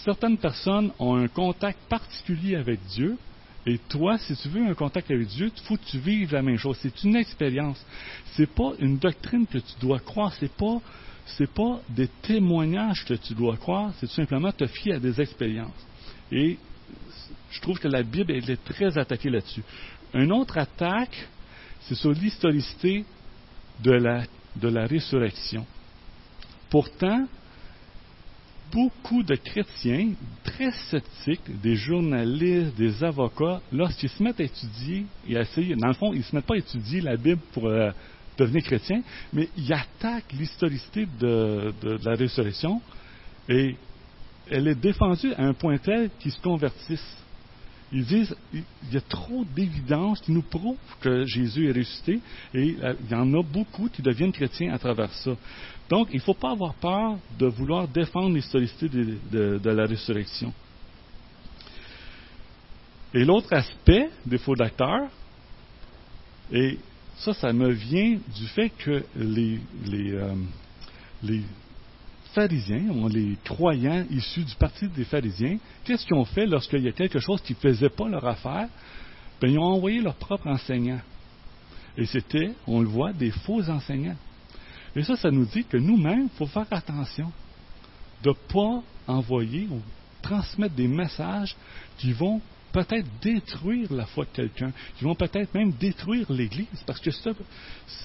certaines personnes ont un contact particulier avec Dieu, et toi, si tu veux un contact avec Dieu, il faut que tu vives la même chose. C'est une expérience. C'est pas une doctrine que tu dois croire. C'est pas, c'est pas des témoignages que tu dois croire. C'est tout simplement te fier à des expériences. Et je trouve que la Bible elle est très attaquée là-dessus. Une autre attaque, c'est sur l'historicité de la, de la résurrection. Pourtant, beaucoup de chrétiens très sceptiques, des journalistes, des avocats, lorsqu'ils se mettent à étudier et à essayer, dans le fond, ils ne se mettent pas à étudier la Bible pour euh, devenir chrétien, mais ils attaquent l'historicité de, la résurrection et elle est défendue à un point tel qu'ils se convertissent. Ils disent il y a trop d'évidence qui nous prouve que Jésus est ressuscité et euh, il y en a beaucoup qui deviennent chrétiens à travers ça. Donc, il ne faut pas avoir peur de vouloir défendre l'historicité de, la résurrection. Et l'autre aspect des faux docteurs, et ça, ça me vient du fait que les, les, euh, les pharisiens, les croyants issus du parti des pharisiens, qu'est-ce qu'ils ont fait lorsqu'il y a quelque chose qui ne faisait pas leur affaire? Ben, ils ont envoyé leur propre enseignant. Et c'était, on le voit, des faux enseignants. Et ça, ça nous dit que nous-mêmes, il faut faire attention de ne pas envoyer ou transmettre des messages qui vont peut-être détruire la foi de quelqu'un, qui vont peut-être même détruire l'Église. Parce que ce,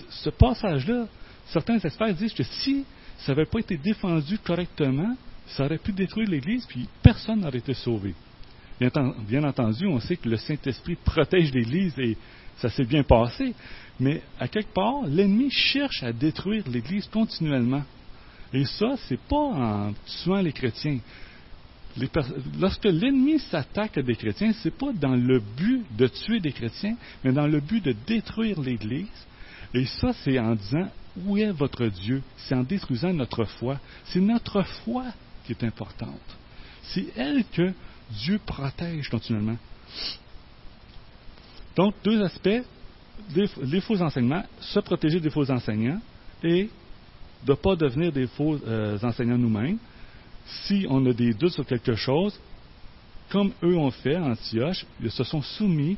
ce passage-là, certains experts disent que si ça n'avait pas été défendu correctement, ça aurait pu détruire l'Église, puis personne n'aurait été sauvé. Bien entendu, on sait que le Saint-Esprit protège l'Église et ça s'est bien passé. Mais à quelque part, l'ennemi cherche à détruire l'Église continuellement. Et ça, c'est pas en tuant les chrétiens. lorsque l'ennemi s'attaque à des chrétiens, c'est pas dans le but de tuer des chrétiens, mais dans le but de détruire l'Église. Et ça, c'est en disant où est votre Dieu? C'est en détruisant notre foi. C'est notre foi qui est importante. C'est elle que Dieu protège continuellement. Donc, deux aspects, les, faux enseignements, se protéger des faux enseignants et de ne pas devenir des faux euh, enseignants nous-mêmes. Si on a des doutes sur quelque chose, comme eux ont fait en Antioche, ils se sont soumis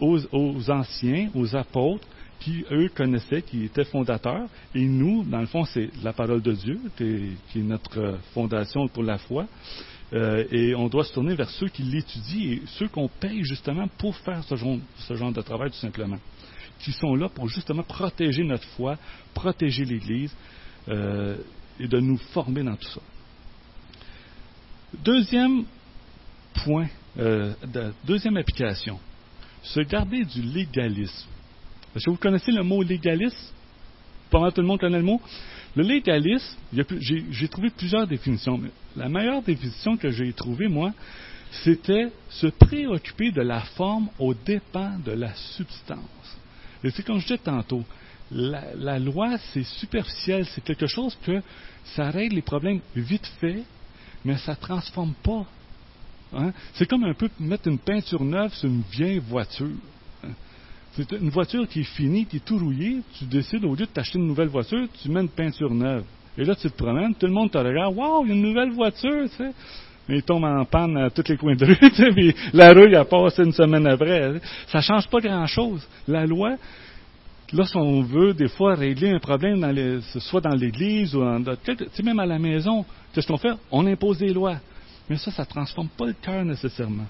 aux, anciens, aux apôtres, qui eux connaissaient, qui étaient fondateurs. Et nous, dans le fond, c'est la parole de Dieu qui est notre fondation pour la foi. Euh, et on doit se tourner vers ceux qui l'étudient et ceux qu'on paye justement pour faire ce genre, de travail tout simplement, qui sont là pour justement protéger notre foi, protéger l'Église euh, et de nous former dans tout ça. Deuxième point, euh, deuxième application. se garder du légalisme. Est-ce que vous connaissez le mot légalisme? Pas mal tout le monde connaît le mot. Le légalisme, j'ai trouvé plusieurs définitions, mais la meilleure définition que j'ai trouvée, moi, c'était se préoccuper de la forme au dépens de la substance. Et c'est comme je disais tantôt, la, loi, c'est superficiel, c'est quelque chose que ça règle les problèmes vite fait, mais ça ne transforme pas. Hein? C'est comme un peu mettre une peinture neuve sur une vieille voiture. C'est une voiture qui est finie, qui est tout rouillée, tu décides, au lieu de t'acheter une nouvelle voiture, tu mets une peinture neuve. Et là, tu te promènes, tout le monde te regarde, waouh, il y a une nouvelle voiture, tu sais. Mais il tombe en panne à tous les coins de [laughs] rue, tu sais, puis la rue, a passé une semaine après. Ça ne change pas grand-chose. La loi, lorsqu'on veut des fois régler un problème, dans les, soit dans l'Église ou dans, même à la maison, qu'est-ce qu'on fait? On impose des lois. Mais ça, ça ne transforme pas le cœur nécessairement.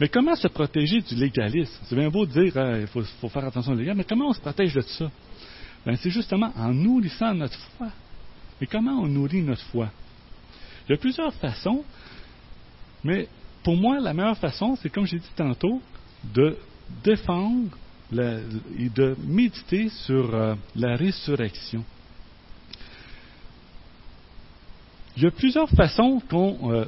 Mais comment se protéger du légalisme? C'est bien beau de dire hein, il faut, faire attention au légal, mais comment on se protège de ça? Ben, c'est justement en nourrissant notre foi. Et comment on nourrit notre foi? Il y a plusieurs façons, mais pour moi, la meilleure façon, c'est comme j'ai dit tantôt, de défendre et de méditer sur euh, la résurrection. Il y a plusieurs façons qu'on. Euh,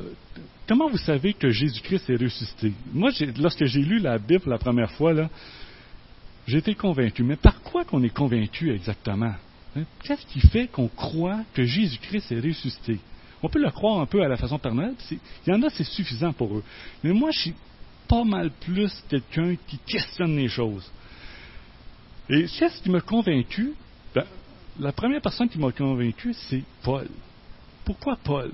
comment vous savez que Jésus-Christ est ressuscité? Moi, lorsque j'ai lu la Bible la première fois, là, j'ai été convaincu. Mais par quoi qu'on est convaincu exactement? Hein? Qu'est-ce qui fait qu'on croit que Jésus-Christ est ressuscité? On peut le croire un peu à la façon personnelle. Il y en a, c'est suffisant pour eux. Mais moi, je suis pas mal plus quelqu'un qui questionne les choses. Et qu'est-ce qui m'a convaincu? Ben, La première personne qui m'a convaincu, c'est Paul. Pourquoi Paul?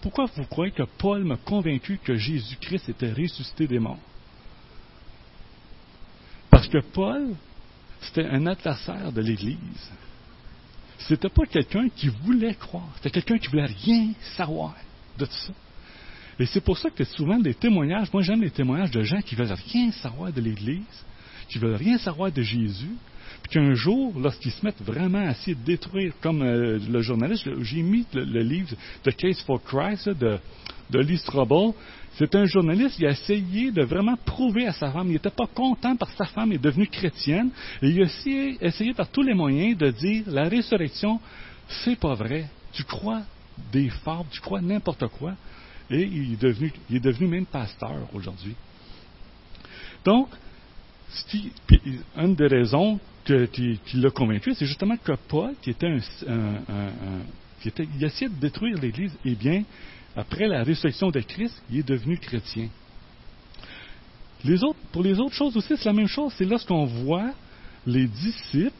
Pourquoi vous croyez que Paul m'a convaincu que Jésus-Christ était ressuscité des morts? Parce que Paul, c'était un adversaire de l'Église. C'était pas quelqu'un qui voulait croire. C'était quelqu'un qui voulait rien savoir de tout ça. Et c'est pour ça que souvent les témoignages, moi j'aime les témoignages de gens qui veulent rien savoir de l'Église, qui veulent rien savoir de Jésus, puis qu'un jour, lorsqu'ils se mettent vraiment à essayer de détruire, comme euh, le journaliste, j'ai mis le, livre The Case for Christ de, Lee Strobel, c'est un journaliste, il a essayé de vraiment prouver à sa femme, il n'était pas content parce que sa femme est devenue chrétienne, et il a essayé, essayé par tous les moyens de dire, la résurrection, c'est pas vrai. Tu crois des fables, tu crois n'importe quoi, et il est devenu, il est devenu même pasteur aujourd'hui. Donc, une des raisons qui, l'a convaincu, c'est justement que Paul, qui était un, qui il essayait de détruire l'Église, eh bien, après la résurrection de Christ, il est devenu chrétien. Les autres, pour les autres choses aussi, c'est la même chose. C'est lorsqu'on voit les disciples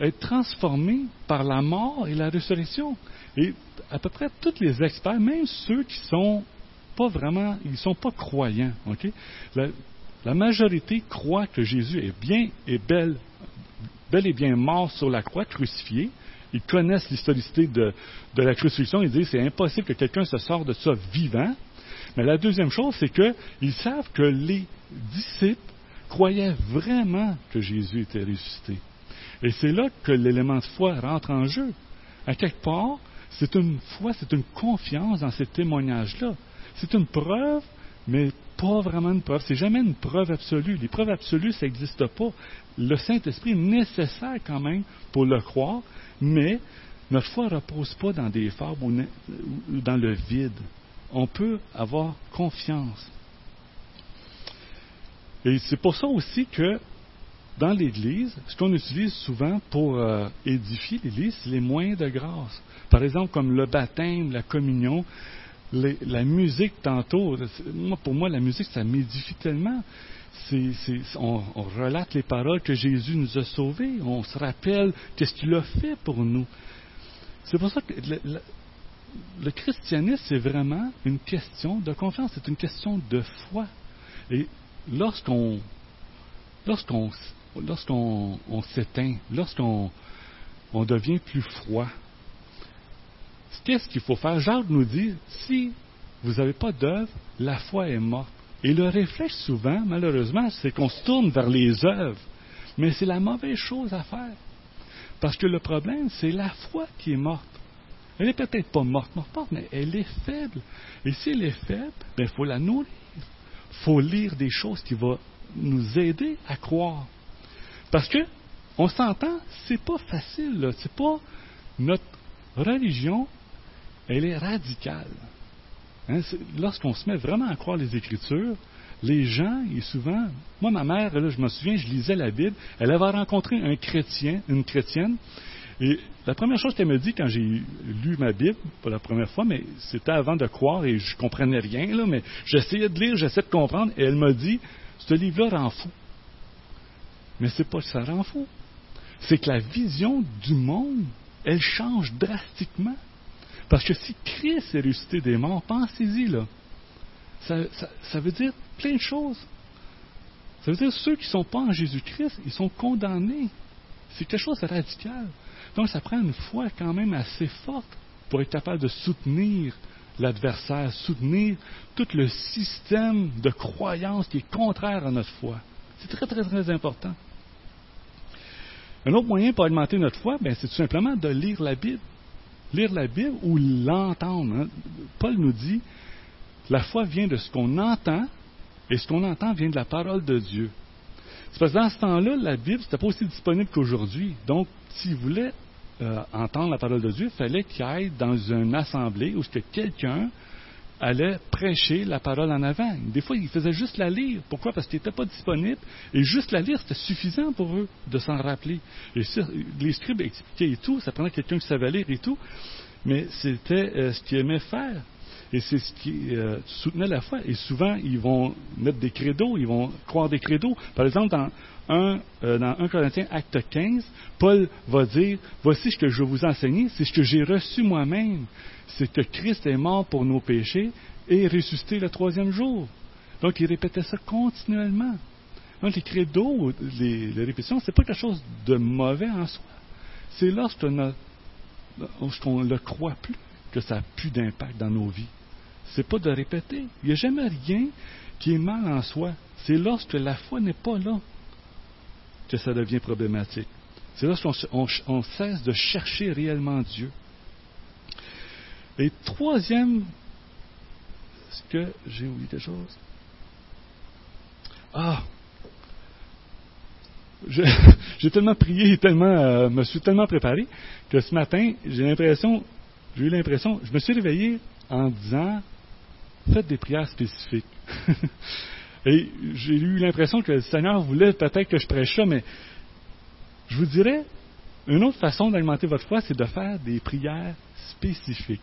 être transformés par la mort et la résurrection. Et à peu près tous les experts, même ceux qui sont pas vraiment, ils sont pas croyants, ok? Majorité croit que Jésus est bien et bel, bel et bien mort sur la croix, crucifié. Ils connaissent l'historicité de, la crucifixion. Ils disent c'est impossible que quelqu'un se sorte de ça vivant. Mais la deuxième chose, c'est qu'ils savent que les disciples croyaient vraiment que Jésus était ressuscité. Et c'est là que l'élément de foi rentre en jeu. À quelque part, c'est une foi, c'est une confiance dans ces témoignages-là. C'est une preuve, mais pas vraiment une preuve. C'est jamais une preuve absolue. Les preuves absolues, ça n'existe pas. Le Saint-Esprit est nécessaire quand même pour le croire, mais notre foi ne repose pas dans des fables ou dans le vide. On peut avoir confiance. Et c'est pour ça aussi que dans l'Église, ce qu'on utilise souvent pour euh, édifier l'Église, c'est les moyens de grâce. Par exemple, comme le baptême, la communion, la musique tantôt, moi, pour moi, la musique, ça m'édifie tellement. on, relate les paroles que Jésus nous a sauvés. On se rappelle qu'est-ce qu'il a fait pour nous. C'est pour ça que le, christianisme, c'est vraiment une question de confiance. C'est une question de foi. Et lorsqu'on lorsqu'on lorsqu'on s'éteint, lorsqu'on on devient plus froid, qu'est-ce qu'il faut faire? Jacques nous dit, si vous n'avez pas d'œuvre, la foi est morte. Et le réflexe souvent, malheureusement, c'est qu'on se tourne vers les œuvres. Mais c'est la mauvaise chose à faire. Parce que le problème, c'est la foi qui est morte. Elle n'est peut-être pas morte, morte, mais elle est faible. Et si elle est faible, ben, il faut la nourrir. faut lire des choses qui vont nous aider à croire. Parce que, on s'entend, c'est pas facile, c'est pas notre religion, elle est radicale. Hein, lorsqu'on se met vraiment à croire les Écritures, les gens, et souvent, moi, ma mère, là, je me souviens, je lisais la Bible, elle avait rencontré un chrétien, une chrétienne, et la première chose qu'elle me dit quand j'ai lu ma Bible, pour la première fois, mais c'était avant de croire et je comprenais rien, là, mais j'essayais de lire, j'essayais de comprendre, et elle m'a dit, ce livre-là rend fou. Mais c'est pas que ça rend fou. C'est que la vision du monde, elle change drastiquement. Parce que si Christ est ressuscité des morts, pensez-y, là. Ça, veut dire plein de choses. Ça veut dire ceux qui ne sont pas en Jésus-Christ, ils sont condamnés. C'est quelque chose de radical. Donc ça prend une foi quand même assez forte pour être capable de soutenir l'adversaire, soutenir tout le système de croyance qui est contraire à notre foi. C'est très, très, très important. Un autre moyen pour augmenter notre foi, ben, c'est tout simplement de lire la Bible. Lire la Bible ou l'entendre. Hein. Paul nous dit, la foi vient de ce qu'on entend, et ce qu'on entend vient de la parole de Dieu. C'est parce que dans ce temps-là, la Bible, n'était pas aussi disponible qu'aujourd'hui. Donc, s'il voulait euh, entendre la parole de Dieu, il fallait qu'il aille dans une assemblée où quelqu'un allait prêcher la parole en avant. Des fois, ils faisaient juste la lire. Pourquoi? Parce qu'il n'était pas disponible. Et juste la lire, c'était suffisant pour eux de s'en rappeler. Et les scribes expliquaient tout, ça prenait quelqu'un qui savait lire et tout. Mais c'était euh, ce qu'ils aimaient faire. Et c'est ce qui euh, soutenait la foi. Et souvent, ils vont mettre des credos, ils vont croire des credos. Par exemple, dans 1, euh, dans 1 Corinthiens, acte 15, Paul va dire, voici ce que je vous enseigner, c'est ce que j'ai reçu moi-même. C'est que Christ est mort pour nos péchés et ressuscité le troisième jour. Donc, il répétait ça continuellement. Donc, les credos, les, répétitions, c'est pas quelque chose de mauvais en soi. C'est lorsqu'on ne le croit plus que ça n'a plus d'impact dans nos vies c'est pas de répéter. Il n'y a jamais rien qui est mal en soi. C'est lorsque la foi n'est pas là que ça devient problématique. C'est lorsqu'on cesse de chercher réellement Dieu. Et troisième, est-ce que j'ai oublié des choses? Ah! [laughs] J'ai tellement prié, tellement, euh, me suis tellement préparé que ce matin, j'ai l'impression, j'ai eu l'impression, je me suis réveillé en disant, faites des prières spécifiques. [laughs] Et j'ai eu l'impression que le Seigneur voulait peut-être que je prêche ça, mais je vous dirais, une autre façon d'alimenter votre foi, c'est de faire des prières spécifiques.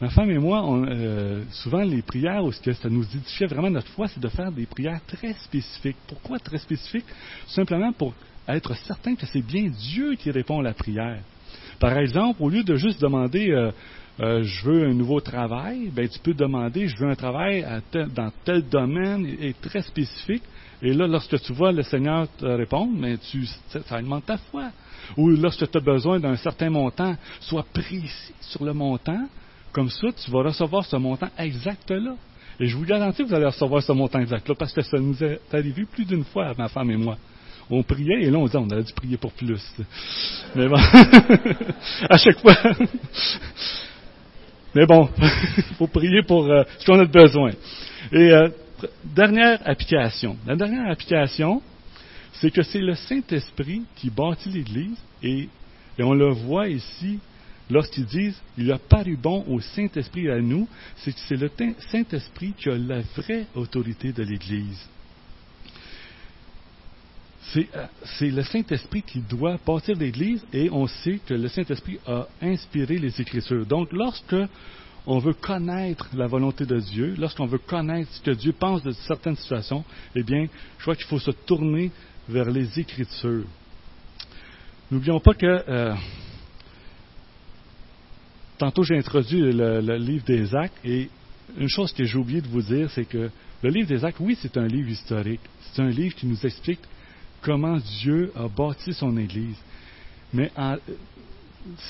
Ma femme et moi, euh, souvent les prières où ça nous édifiait vraiment notre foi, c'est de faire des prières très spécifiques. Pourquoi très spécifiques? Simplement pour être certain que c'est bien Dieu qui répond à la prière. Par exemple, au lieu de juste demander euh, euh, je veux un nouveau travail, ben, tu peux demander, je veux un travail dans tel domaine et, très spécifique. Et là, lorsque tu vois le Seigneur te répondre, mais ben, tu, ça, alimente ta foi. Ou lorsque tu as besoin d'un certain montant, sois précis sur le montant. Comme ça, tu vas recevoir ce montant exact-là. Et je vous garantis que vous allez recevoir ce montant exact-là, parce que ça nous est arrivé plus d'une fois, ma femme et moi. On priait et là on disait on aurait dû prier pour plus. Mais bon, [laughs] à chaque fois. Mais bon, il [laughs] faut prier pour euh, ce qu'on a besoin. Et euh, dernière application. La dernière application, c'est que c'est le Saint-Esprit qui bâtit l'Église et, et on le voit ici lorsqu'ils disent il a paru bon au Saint-Esprit à nous, c'est que c'est le Saint-Esprit qui a la vraie autorité de l'Église. Euh, c'est le Saint-Esprit qui doit bâtir l'Église et on sait que le Saint-Esprit a inspiré les Écritures. Donc, lorsque on veut connaître la volonté de Dieu, lorsqu'on veut connaître ce que Dieu pense de certaines situations, eh bien, je crois qu'il faut se tourner vers les Écritures. N'oublions pas que euh, tantôt j'ai introduit le, le livre des Actes et une chose que j'ai oublié de vous dire, c'est que le livre des Actes, oui, c'est un livre historique. C'est un livre qui nous explique comment Dieu a bâti son Église. Mais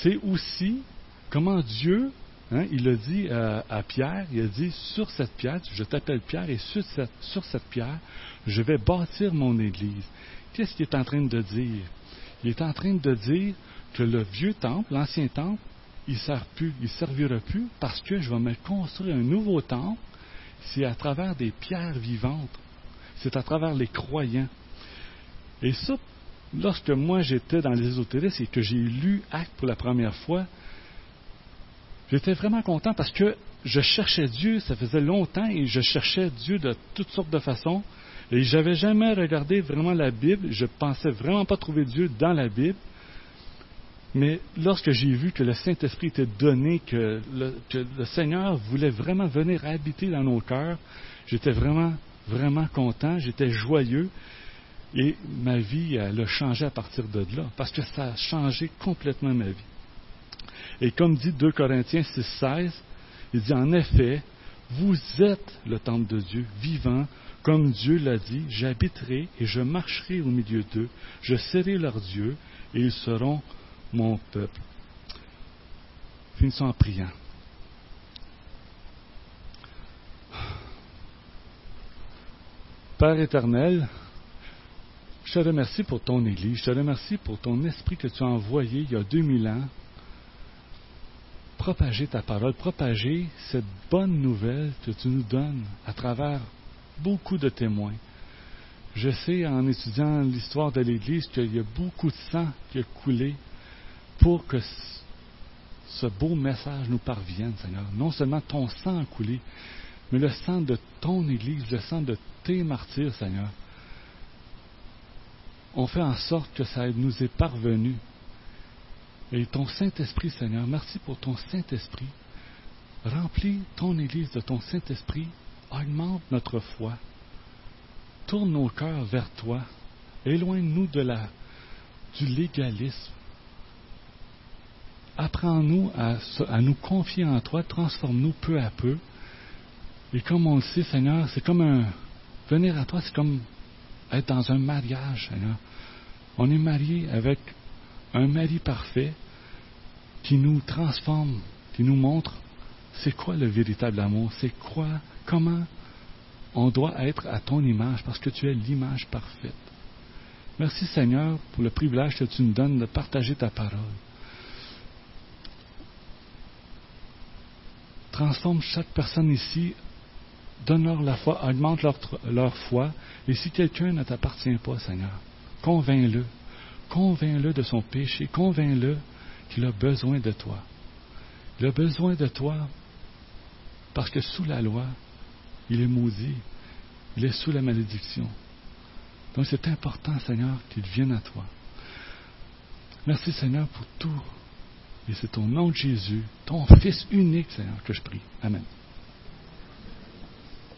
c'est aussi comment Dieu, hein, il a dit à, Pierre, il a dit, sur cette pierre, je t'appelle Pierre, et sur cette, sur cette pierre, je vais bâtir mon Église. Qu'est-ce qu'il est en train de dire? Il est en train de dire que le vieux temple, l'ancien temple, il ne sert plus, il servira plus parce que je vais me construire un nouveau temple c'est à travers des pierres vivantes. C'est à travers les croyants. Et ça, lorsque moi j'étais dans l'ésotérisme et que j'ai lu Acte pour la première fois, j'étais vraiment content parce que je cherchais Dieu, ça faisait longtemps, et je cherchais Dieu de toutes sortes de façons. Et j'avais jamais regardé vraiment la Bible. Je pensais vraiment pas trouver Dieu dans la Bible. Mais lorsque j'ai vu que le Saint-Esprit était donné, que le, que le, Seigneur voulait vraiment venir habiter dans nos cœurs, j'étais vraiment, vraiment content, j'étais joyeux. Et ma vie, elle a changé à partir de là, parce que ça a changé complètement ma vie. Et comme dit 2 Corinthiens 6, 16, il dit en effet, vous êtes le temple de Dieu, vivant, comme Dieu l'a dit, j'habiterai et je marcherai au milieu d'eux, je serai leur Dieu, et ils seront mon peuple. Finissons en priant. Père éternel, je te remercie pour ton Église, je te remercie pour ton esprit que tu as envoyé il y a 2000 ans, propager ta parole, propager cette bonne nouvelle que tu nous donnes à travers beaucoup de témoins. Je sais en étudiant l'histoire de l'Église qu'il y a beaucoup de sang qui a coulé pour que ce beau message nous parvienne, Seigneur. Non seulement ton sang a coulé, mais le sang de ton Église, le sang de tes martyrs, Seigneur. On fait en sorte que ça nous est parvenu. Et ton Saint-Esprit, Seigneur, merci pour ton Saint-Esprit. Remplis ton Église de ton Saint-Esprit, augmente notre foi, tourne nos cœurs vers toi, éloigne-nous de la, du légalisme, apprends-nous à, à, nous confier en toi, transforme-nous peu à peu. Et comme on le sait, Seigneur, c'est comme un. Venir à toi, c'est comme être dans un mariage, Seigneur. On est marié avec un mari parfait qui nous transforme, qui nous montre c'est quoi le véritable amour, c'est quoi, comment on doit être à ton image, parce que tu es l'image parfaite. Merci Seigneur pour le privilège que tu nous donnes de partager ta parole. transforme chaque personne ici, donne-leur la foi, augmente leur, foi. Et si quelqu'un ne t'appartient pas, Seigneur, convainc-le. Convainc-le de son péché. Convainc-le qu'il a besoin de toi. Il a besoin de toi parce que sous la loi, il est maudit. Il est sous la malédiction. Donc c'est important, Seigneur, qu'il vienne à toi. Merci, Seigneur, pour tout et c'est au nom de Jésus, ton Fils unique, Seigneur, que je prie. Amen.